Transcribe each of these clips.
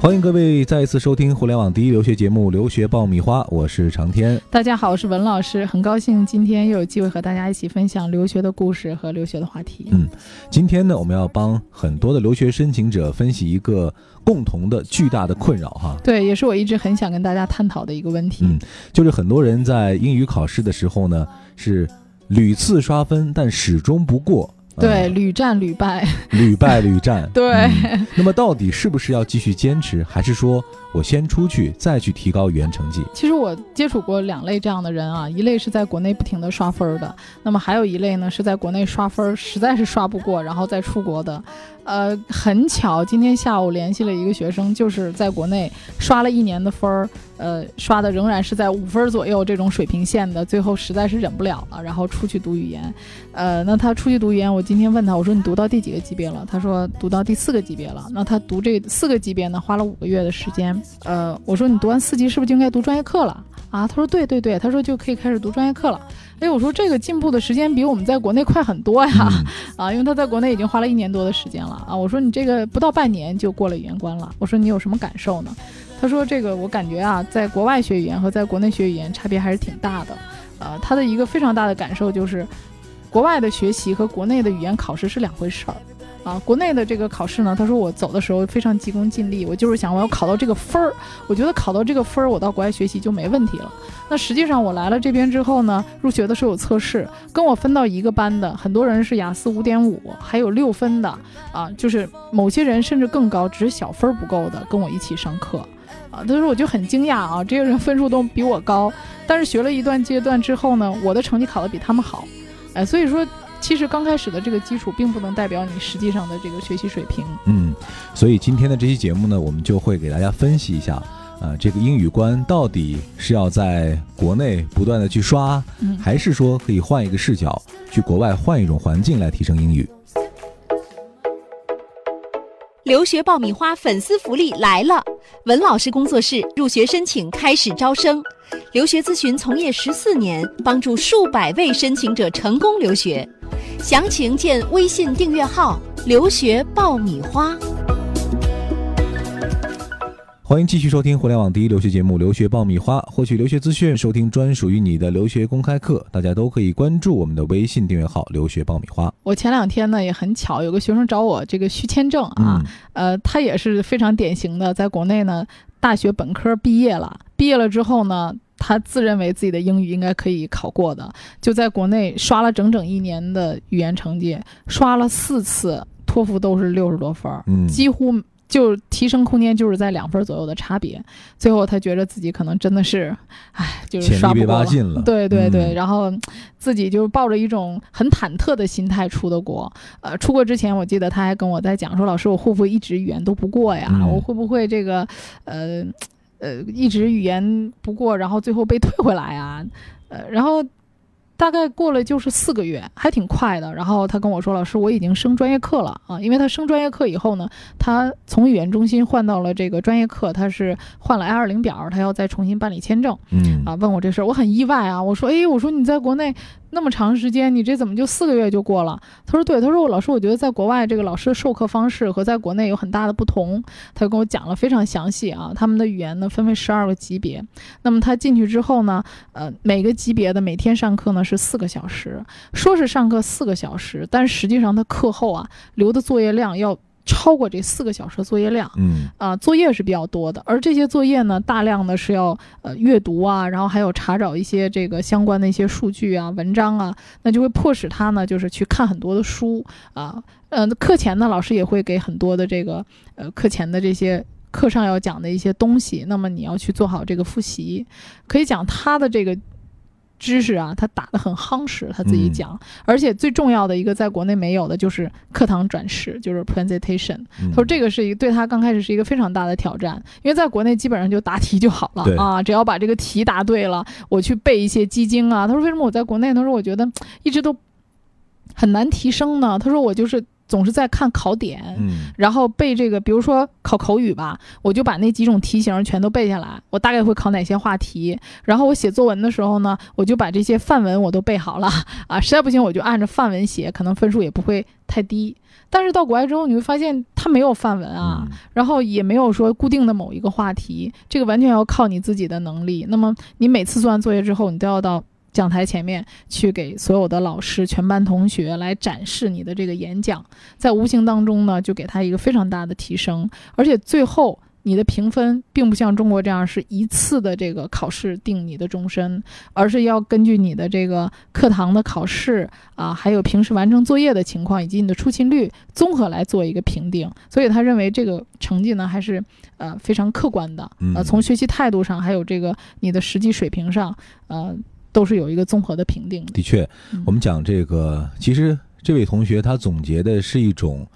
欢迎各位再一次收听互联网第一留学节目《留学爆米花》，我是长天。大家好，我是文老师，很高兴今天又有机会和大家一起分享留学的故事和留学的话题。嗯，今天呢，我们要帮很多的留学申请者分析一个共同的巨大的困扰哈。对，也是我一直很想跟大家探讨的一个问题。嗯，就是很多人在英语考试的时候呢，是屡次刷分，但始终不过。对，屡战屡败，屡败屡战。对，那么到底是不是要继续坚持，还是说我先出去再去提高语言成绩？其实我接触过两类这样的人啊，一类是在国内不停的刷分的，那么还有一类呢是在国内刷分实在是刷不过，然后再出国的。呃，很巧，今天下午联系了一个学生，就是在国内刷了一年的分儿，呃，刷的仍然是在五分左右这种水平线的，最后实在是忍不了了，然后出去读语言。呃，那他出去读语言，我今天问他，我说你读到第几个级别了？他说读到第四个级别了。那他读这四个级别呢，花了五个月的时间。呃，我说你读完四级是不是就应该读专业课了？啊，他说对对对，他说就可以开始读专业课了。哎，我说这个进步的时间比我们在国内快很多呀，啊，因为他在国内已经花了一年多的时间了啊。我说你这个不到半年就过了语言关了，我说你有什么感受呢？他说这个我感觉啊，在国外学语言和在国内学语言差别还是挺大的。呃，他的一个非常大的感受就是，国外的学习和国内的语言考试是两回事儿。啊，国内的这个考试呢，他说我走的时候非常急功近利，我就是想我要考到这个分儿，我觉得考到这个分儿，我到国外学习就没问题了。那实际上我来了这边之后呢，入学的时候有测试，跟我分到一个班的很多人是雅思五点五，还有六分的啊，就是某些人甚至更高，只是小分儿不够的，跟我一起上课啊。他说我就很惊讶啊，这些人分数都比我高，但是学了一段阶段之后呢，我的成绩考得比他们好，哎，所以说。其实刚开始的这个基础并不能代表你实际上的这个学习水平。嗯，所以今天的这期节目呢，我们就会给大家分析一下，呃，这个英语关到底是要在国内不断的去刷，还是说可以换一个视角，去国外换一种环境来提升英语？留学爆米花粉丝福利来了！文老师工作室入学申请开始招生，留学咨询从业十四年，帮助数百位申请者成功留学。详情见微信订阅号“留学爆米花”。欢迎继续收听互联网第一留学节目《留学爆米花》，获取留学资讯，收听专属于你的留学公开课。大家都可以关注我们的微信订阅号“留学爆米花”。我前两天呢也很巧，有个学生找我这个续签证啊，呃，他也是非常典型的，在国内呢大学本科毕业了，毕业了之后呢。他自认为自己的英语应该可以考过的，就在国内刷了整整一年的语言成绩，刷了四次托福都是六十多分儿，几乎就提升空间就是在两分左右的差别。最后他觉得自己可能真的是，唉，就是刷不过了。对对对，然后自己就抱着一种很忐忑的心态出的国。呃，出国之前我记得他还跟我在讲说，老师我会不会一直语言都不过呀？我会不会这个呃？呃，一直语言不过，然后最后被退回来啊，呃，然后大概过了就是四个月，还挺快的。然后他跟我说：“老师，我已经升专业课了啊！”因为他升专业课以后呢，他从语言中心换到了这个专业课，他是换了 I 二零表，他要再重新办理签证。嗯，啊，问我这事儿，我很意外啊。我说：“哎，我说你在国内。”那么长时间，你这怎么就四个月就过了？他说对，他说我老师，我觉得在国外这个老师的授课方式和在国内有很大的不同。他就跟我讲了非常详细啊，他们的语言呢分为十二个级别。那么他进去之后呢，呃，每个级别的每天上课呢是四个小时，说是上课四个小时，但实际上他课后啊留的作业量要。超过这四个小时的作业量，嗯。啊，作业是比较多的，而这些作业呢，大量的是要呃阅读啊，然后还有查找一些这个相关的一些数据啊、文章啊，那就会迫使他呢，就是去看很多的书啊，呃，课前呢，老师也会给很多的这个呃课前的这些课上要讲的一些东西，那么你要去做好这个复习，可以讲他的这个。知识啊，他打得很夯实，他自己讲。而且最重要的一个，在国内没有的就是课堂转示，就是 presentation。他说这个是一个对他刚开始是一个非常大的挑战，因为在国内基本上就答题就好了啊，只要把这个题答对了，我去背一些基金啊。他说为什么我在国内？他说我觉得一直都很难提升呢。他说我就是总是在看考点，嗯然后背这个，比如说考口语吧，我就把那几种题型全都背下来，我大概会考哪些话题。然后我写作文的时候呢，我就把这些范文我都背好了 啊，实在不行我就按着范文写，可能分数也不会太低。但是到国外之后，你会发现它没有范文啊，嗯然后也没有说固定的某一个话题，这个完全要靠你自己的能力。那么你每次做完作业之后，你都要到讲台前面去给所有的老师、全班同学来展示你的这个演讲，在无形当中呢，就给他一个非常大的提升，而且最后。你的评分并不像中国这样是一次的这个考试定你的终身，而是要根据你的这个课堂的考试啊，还有平时完成作业的情况以及你的出勤率综合来做一个评定。所以他认为这个成绩呢还是呃非常客观的，呃从学习态度上还有这个你的实际水平上，呃都是有一个综合的评定的。的确嗯，我们讲这个，其实这位同学他总结的是一种，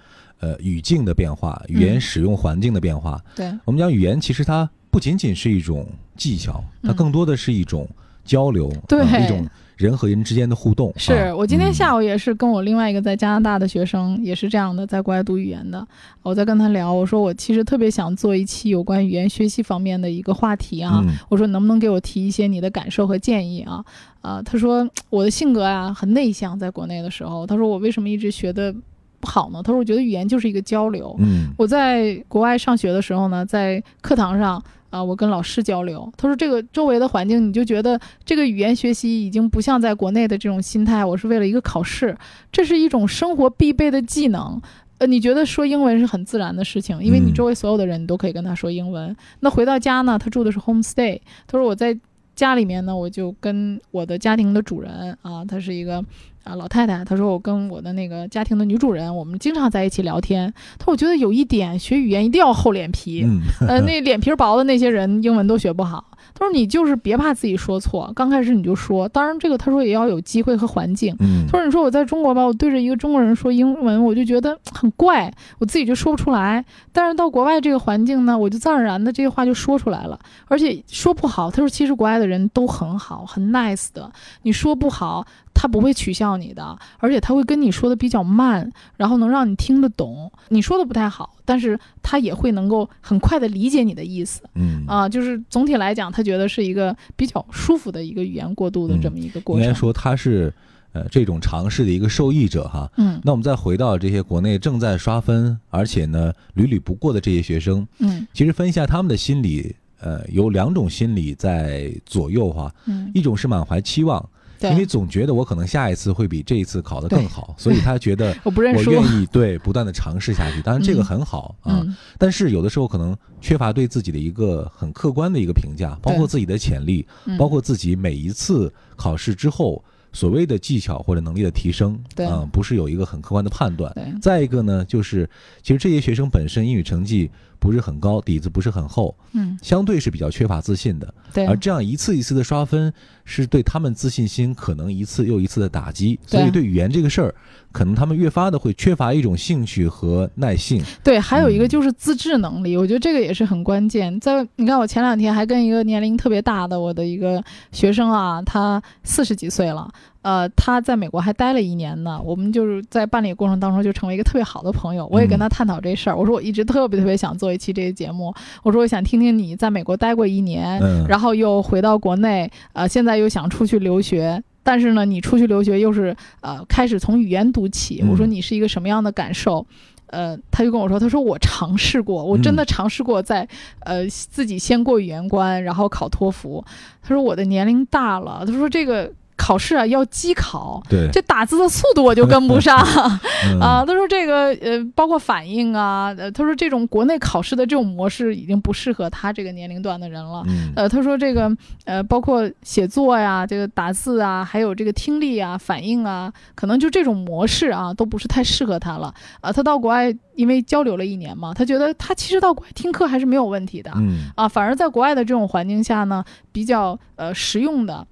呃，语境的变化，语言嗯使用环境的变化。对，我们讲语言，其实它不仅仅是一种技巧，它嗯更多的是一种交流，对呃一种人和人之间的互动。是啊我今天下午，也是跟我另外一个在加拿大的学生，也是这样的，在国外读语言的。我在跟他聊，我说我其实特别想做一期有关语言学习方面的一个话题啊。嗯我说能不能给我提一些你的感受和建议啊？啊、他说我的性格啊、很内向，在国内的时候，他说我为什么一直学的不好呢？他说我觉得语言就是一个交流。嗯我在国外上学的时候呢，在课堂上啊、我跟老师交流。他说这个周围的环境，你就觉得这个语言学习已经不像在国内的这种心态，我是为了一个考试，这是一种生活必备的技能。呃，你觉得说英文是很自然的事情，因为你嗯周围所有的人你都可以跟他说英文。那回到家呢，他住的是 homestay，他说我在家里面呢，我就跟我的家庭的主人啊，她是一个啊老太太，她说我跟我的那个家庭的女主人，我们经常在一起聊天。她说我觉得有一点学语言一定要厚脸皮，嗯呃，那脸皮薄的那些人英文都学不好。他说你就是别怕自己说错，刚开始你就说。当然这个他说也要有机会和环境。嗯他说：“你说我在中国吧，我对着一个中国人说英文，我就觉得很怪，我自己就说不出来。但是到国外这个环境呢，我就自然而然的这些话就说出来了，而且说不好。他说其实国外的人都很好，很 nice 的。你说不好，他不会取笑你的，而且他会跟你说的比较慢，然后能让你听得懂。你说的不太好，但是他也会能够很快的理解你的意思。嗯啊，就是总体来讲，他觉得是一个比较舒服的一个语言过渡的这么一个过程。应该说他是呃这种尝试的一个受益者哈。嗯那我们再回到这些国内正在刷分，而且呢屡屡不过的这些学生，嗯其实分析一下他们的心理，呃，有两种心理在左右哈。嗯，一种是满怀期望，对，因为总觉得我可能下一次会比这一次考得更好，所以他觉得 我不认输。我愿意对不断的尝试下去。当然这个嗯。很好啊，嗯。但是有的时候可能缺乏对自己的一个很客观的一个评价，包括自己的潜力，嗯，包括自己每一次考试之后所谓的技巧或者能力的提升，对。啊、不是有一个很客观的判断。再一个呢，就是其实这些学生本身英语成绩不是很高，底子不是很厚，嗯相对是比较缺乏自信的。对而这样一次一次的刷分，是对他们自信心可能一次又一次的打击。所以对对语言这个事儿，可能他们越发的会缺乏一种兴趣和耐性。对，还有一个嗯就是自制能力，我觉得这个也是很关键。在你看，我前两天还跟一个年龄特别大的我的一个学生啊，他四十几岁了，呃，他在美国还待了一年呢。我们就是在办理过程当中就成为一个特别好的朋友。我也跟他探讨这事儿，我说我一直特别特别想做一期这个节目，我说我想听听你在美国待过一年，嗯，然后又回到国内，呃，现在又想出去留学。但是呢，你出去留学又是呃开始从语言读起，嗯我说你是一个什么样的感受？呃，他就跟我说，他说我尝试过，我真的嗯尝试过在、呃自己先过语言关，然后考托福。他说我的年龄大了，他说这个考试啊要机考，对，这打字的速度我就跟不上 嗯啊。他说这个呃包括反应啊，呃他说这种国内考试的这种模式已经不适合他这个年龄段的人了。嗯呃，他说这个呃，包括写作呀，这个打字啊，还有这个听力啊、反应啊，可能就这种模式啊，都不是太适合他了。啊、他到国外因为交流了一年嘛，他觉得他其实到国外听课还是没有问题的。嗯啊，反而在国外的这种环境下呢，比较呃实用的。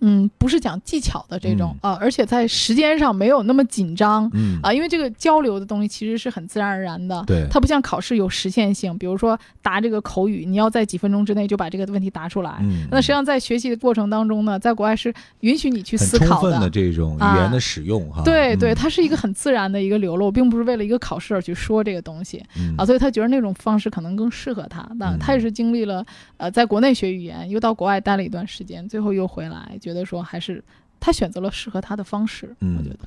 嗯，不是讲技巧的这种啊，而且在时间上没有那么紧张，嗯。啊，因为这个交流的东西其实是很自然而然的，对它不像考试有实现性，比如说答这个口语，你要在几分钟之内就把这个问题答出来。嗯，那实际上在学习的过程当中呢，在国外是允许你去思考充分的这种语言的使用哈，对对，嗯。它是一个很自然的一个流露，并不是为了一个考试而去说这个东西嗯。啊，所以他觉得那种方式可能更适合他。那嗯。他也是经历了呃，在国内学语言，又到国外待了一段时间，最后又回来，觉得说还是他选择了适合他的方式。嗯我觉得，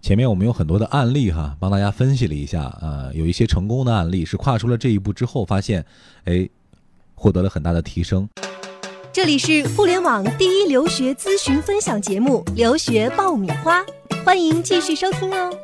前面我们有很多的案例哈，帮大家分析了一下，呃，有一些成功的案例是跨出了这一步之后，发现，哎，获得了很大的提升。这里是互联网第一留学咨询分享节目《留学爆米花》，欢迎继续收听哦。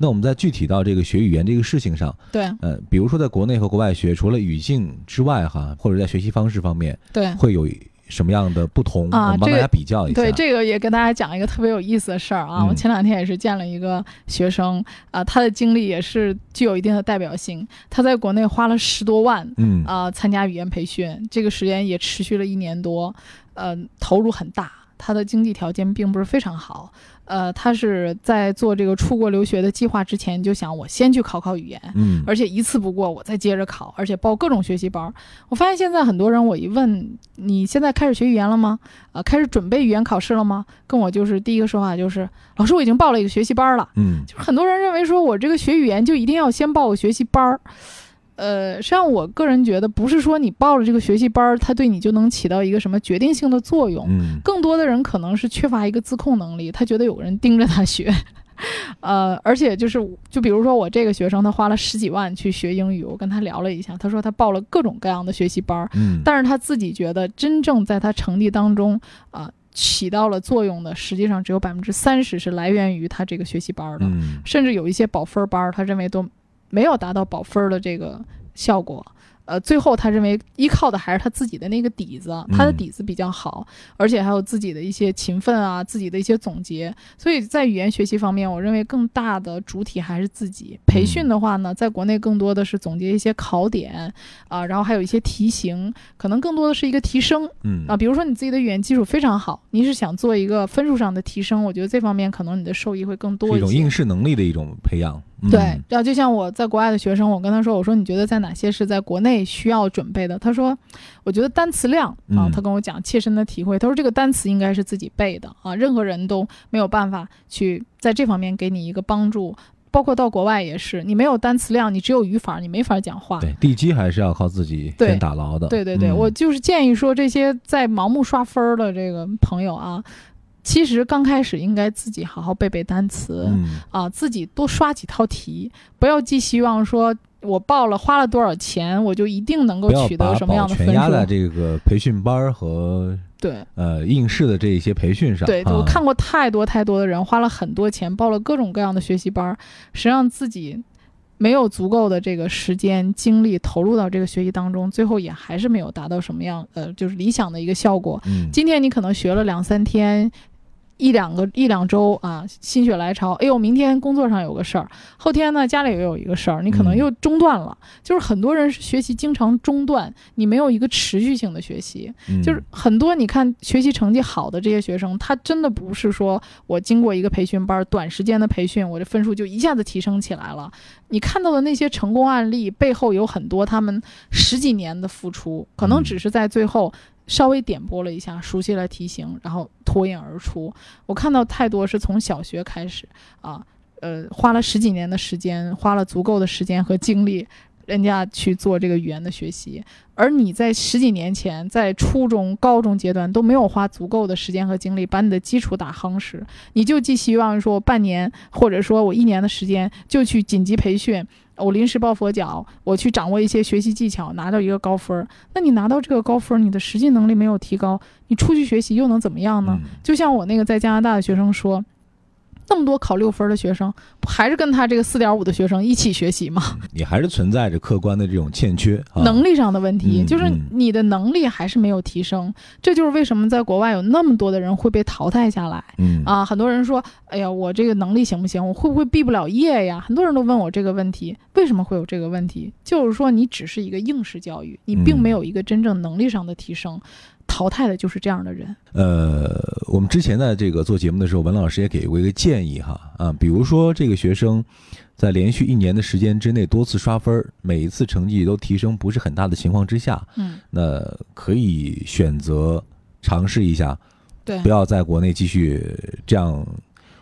那我们在具体到这个学语言这个事情上，对呃，比如说在国内和国外学，除了语境之外哈，或者在学习方式方面，对。会有什么样的不同？啊帮大家比较一下。对，这个也跟大家讲一个特别有意思的事儿啊！嗯我前两天也是见了一个学生啊、他的经历也是具有一定的代表性。他在国内花了十多万嗯啊、参加语言培训，这个时间也持续了一年多，呃，投入很大。他的经济条件并不是非常好，呃，他是在做这个出国留学的计划之前就想，我先去考考语言，嗯而且一次不过，我再接着考，而且报各种学习班儿。我发现现在很多人，我一问你现在开始学语言了吗？啊、开始准备语言考试了吗？跟我就是第一个说法就是，老师我已经报了一个学习班儿了。嗯就是很多人认为说我这个学语言就一定要先报个学习班儿。呃，实际上我个人觉得，不是说你报了这个学习班儿，它对你就能起到一个什么决定性的作用。嗯。更多的人可能是缺乏一个自控能力，他觉得有个人盯着他学，呃，而且就是就比如说我这个学生，他花了十几万去学英语，我跟他聊了一下，他说他报了各种各样的学习班儿，嗯，但是他自己觉得真正在他成绩当中啊、起到了作用的，实际上只有百分之三十是来源于他这个学习班儿的，嗯。甚至有一些保分班儿，他认为都没有达到保分儿的这个效果。呃，最后他认为依靠的还是他自己的那个底子，他的嗯底子比较好，而且还有自己的一些勤奋啊，自己的一些总结。所以在语言学习方面，我认为更大的主体还是自己。培训的话呢，在国内更多的是总结一些考点啊、然后还有一些题型，可能更多的是一个提升嗯啊。比如说你自己的语言基础非常好，你是想做一个分数上的提升，我觉得这方面可能你的受益会更多一些。是一种应试能力的一种培养。嗯对，然后就像我在国外的学生，我跟他说，我说你觉得在哪些是在国内需要准备的？他说，我觉得单词量啊嗯，他跟我讲切身的体会，他说这个单词应该是自己背的啊，任何人都没有办法去在这方面给你一个帮助。包括到国外也是，你没有单词量，你只有语法，你没法讲话。对，地基还是要靠自己先打牢的。对对对，嗯我就是建议说，这些在盲目刷分儿的这个朋友啊，其实刚开始应该自己好好背背单词。嗯啊，自己多刷几套题，不要寄希望说我报了花了多少钱，我就一定能够取得什么样的分全压在数。这个培训班和对呃应试的这一些培训上。对，啊我看过太多太多的人花了很多钱报了各种各样的学习班，实际上自己。没有足够的这个时间精力投入到这个学习当中，最后也还是没有达到什么样呃，就是理想的一个效果。嗯今天你可能学了两三天，一两个一两周啊，心血来潮，哎呦，明天工作上有个事儿，后天呢家里又有一个事儿，你可能嗯又中断了。就是很多人是学习经常中断，你没有一个持续性的学习。嗯就是很多你看学习成绩好的这些学生，他真的不是说我经过一个培训班，短时间的培训，我的分数就一下子提升起来了。你看到的那些成功案例背后有很多他们十几年的付出，可能嗯只是在最后稍微点拨了一下，熟悉了题型，然后脱颖而出。我看到太多是从小学开始啊，呃，花了十几年的时间，花了足够的时间和精力。人家去做这个语言的学习，而你在十几年前，在初中、高中阶段都没有花足够的时间和精力把你的基础打夯实，你就寄希望说半年或者说我一年的时间就去紧急培训，我临时抱佛脚，我去掌握一些学习技巧，拿到一个高分儿。那你拿到这个高分儿，你的实际能力没有提高，你出去学习又能怎么样呢？嗯就像我那个在加拿大的学生说，那么多考六分儿的学生，不还是跟他这个四点五的学生一起学习吗？你还是存在着客观的这种欠缺啊。能力上的问题，嗯就是嗯你的能力还是没有提升，这就是为什么在国外有那么多的人会被淘汰下来嗯啊！很多人说，哎呀，我这个能力行不行？我会不会毕不了业呀？很多人都问我这个问题，为什么会有这个问题？就是说你只是一个应试教育，你并嗯没有一个真正能力上的提升。淘汰的就是这样的人。呃，我们之前在这个做节目的时候，文老师也给过一个建议哈啊，比如说这个学生在连续一年的时间之内多次刷分，每一次成绩都提升不是很大的情况之下，嗯，那可以选择尝试一下，对不，要在国内继续这样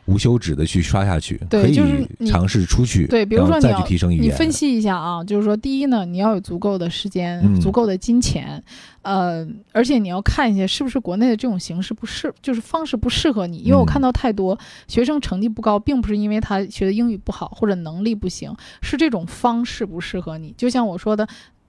无休止的去刷下去，可以你尝试出去，对，比如说你要去提升语言。你分析一下啊，就是说，第一呢，你要有足够的时间、嗯足够的金钱，呃，而且你要看一下是不是国内的这种形式不适，就是方式不适合你。因为我嗯看到太多学生成绩不高，并不是因为他学的英语不好或者能力不行，是这种方式不适合你。就像我说的。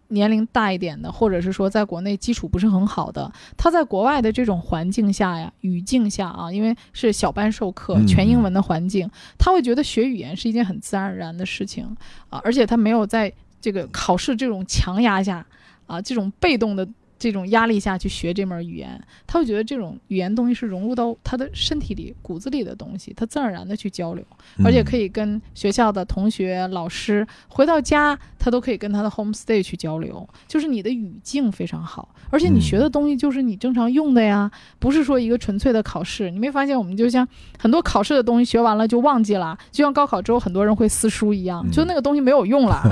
年龄大一点的，或者是说在国内基础不是很好的，他在国外的这种环境下呀、语境下啊，因为是小班授课、嗯全英文的环境，他会觉得学语言是一件很自然而然的事情啊，而且他没有在这个考试这种强压下啊，这种被动的这种压力下去学这门语言，他会觉得这种语言东西是融入到他的身体里、骨子里的东西，他自然而然的去交流，而且可以，跟学校的同学、老师回到家，他都可以跟他的 homestay 去交流，就是你的语境非常好，而且你嗯学的东西就是你正常用的呀，不是说一个纯粹的考试。你没发现我们就像很多考试的东西学完了就忘记了，就像高考之后很多人会撕书一样，嗯就那个东西没有用了。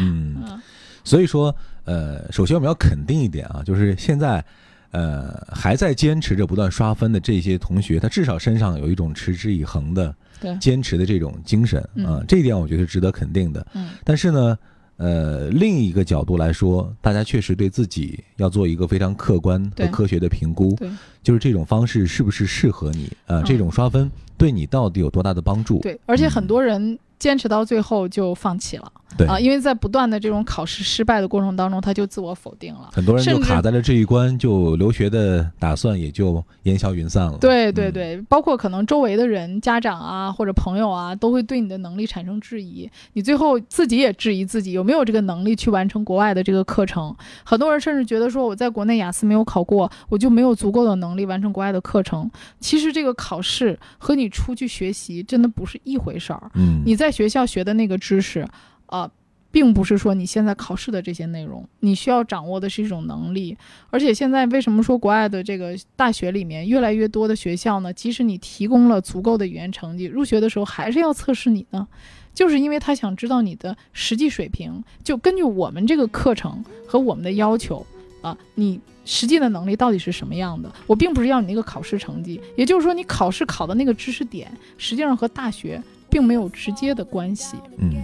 嗯，嗯所以说，呃，首先我们要肯定一点啊，就是现在，呃，还在坚持着不断刷分的这些同学，他至少身上有一种持之以恒的坚持的这种精神啊、嗯这一点我觉得是值得肯定的。嗯。但是呢，呃，另一个角度来说，大家确实对自己要做一个非常客观和对。科学的评估，对。就是这种方式是不是适合你啊、嗯。这种刷分对你到底有多大的帮助？对，而且很多人坚持到最后就放弃了对啊，因为在不断的这种考试失败的过程当中，他就自我否定了。很多人就卡在了这一关，就留学的打算也就烟消云散了。对对嗯对，包括可能周围的人、家长啊或者朋友啊，都会对你的能力产生质疑。你最后自己也质疑自己有没有这个能力去完成国外的这个课程。很多人甚至觉得说，我在国内雅思没有考过，我就没有足够的能力完成国外的课程。其实这个考试和你出去学习真的不是一回事儿。嗯，你在学校学的那个知识，啊、并不是说你现在考试的这些内容，你需要掌握的是一种能力。而且现在为什么说国外的这个大学里面越来越多的学校呢？即使你提供了足够的语言成绩，入学的时候还是要测试你呢？就是因为他想知道你的实际水平，就根据我们这个课程和我们的要求啊，你实际的能力到底是什么样的？我并不是要你那个考试成绩，也就是说，你考试考的那个知识点，实际上和大学并没有直接的关系。嗯，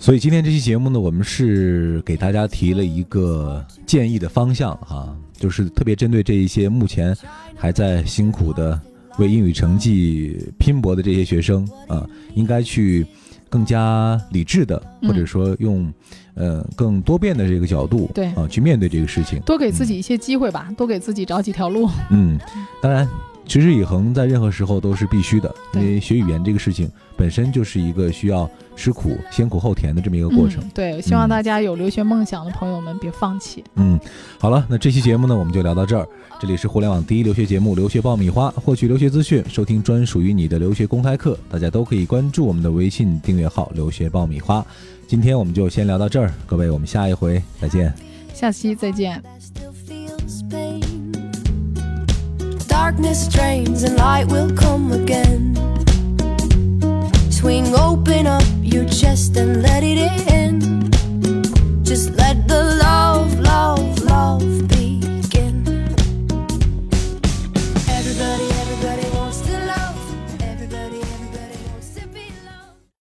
所以今天这期节目呢，我们是给大家提了一个建议的方向哈、就是特别针对这一些目前还在辛苦的为英语成绩拼搏的这些学生啊，应该去更加理智的，嗯或者说用呃更多变的这个角度，对啊，去面对这个事情。多给自己一些机会吧，多给自己找几条路。嗯，当然，持之以恒在任何时候都是必须的，因为学语言这个事情本身就是一个需要吃苦、先苦后甜的这么一个过程。嗯、对，希望嗯大家有留学梦想的朋友们别放弃。嗯，好了，那这期节目呢，我们就聊到这儿。这里是互联网第一留学节目《留学爆米花》，获取留学资讯，收听专属于你的留学公开课，大家都可以关注我们的微信订阅号“留学爆米花”。今天我们就先聊到这儿，各位，我们下一回再见。下期再见。darkness drains and light will come again. Swing open up your chest and let it in. Just let the love, love, love be.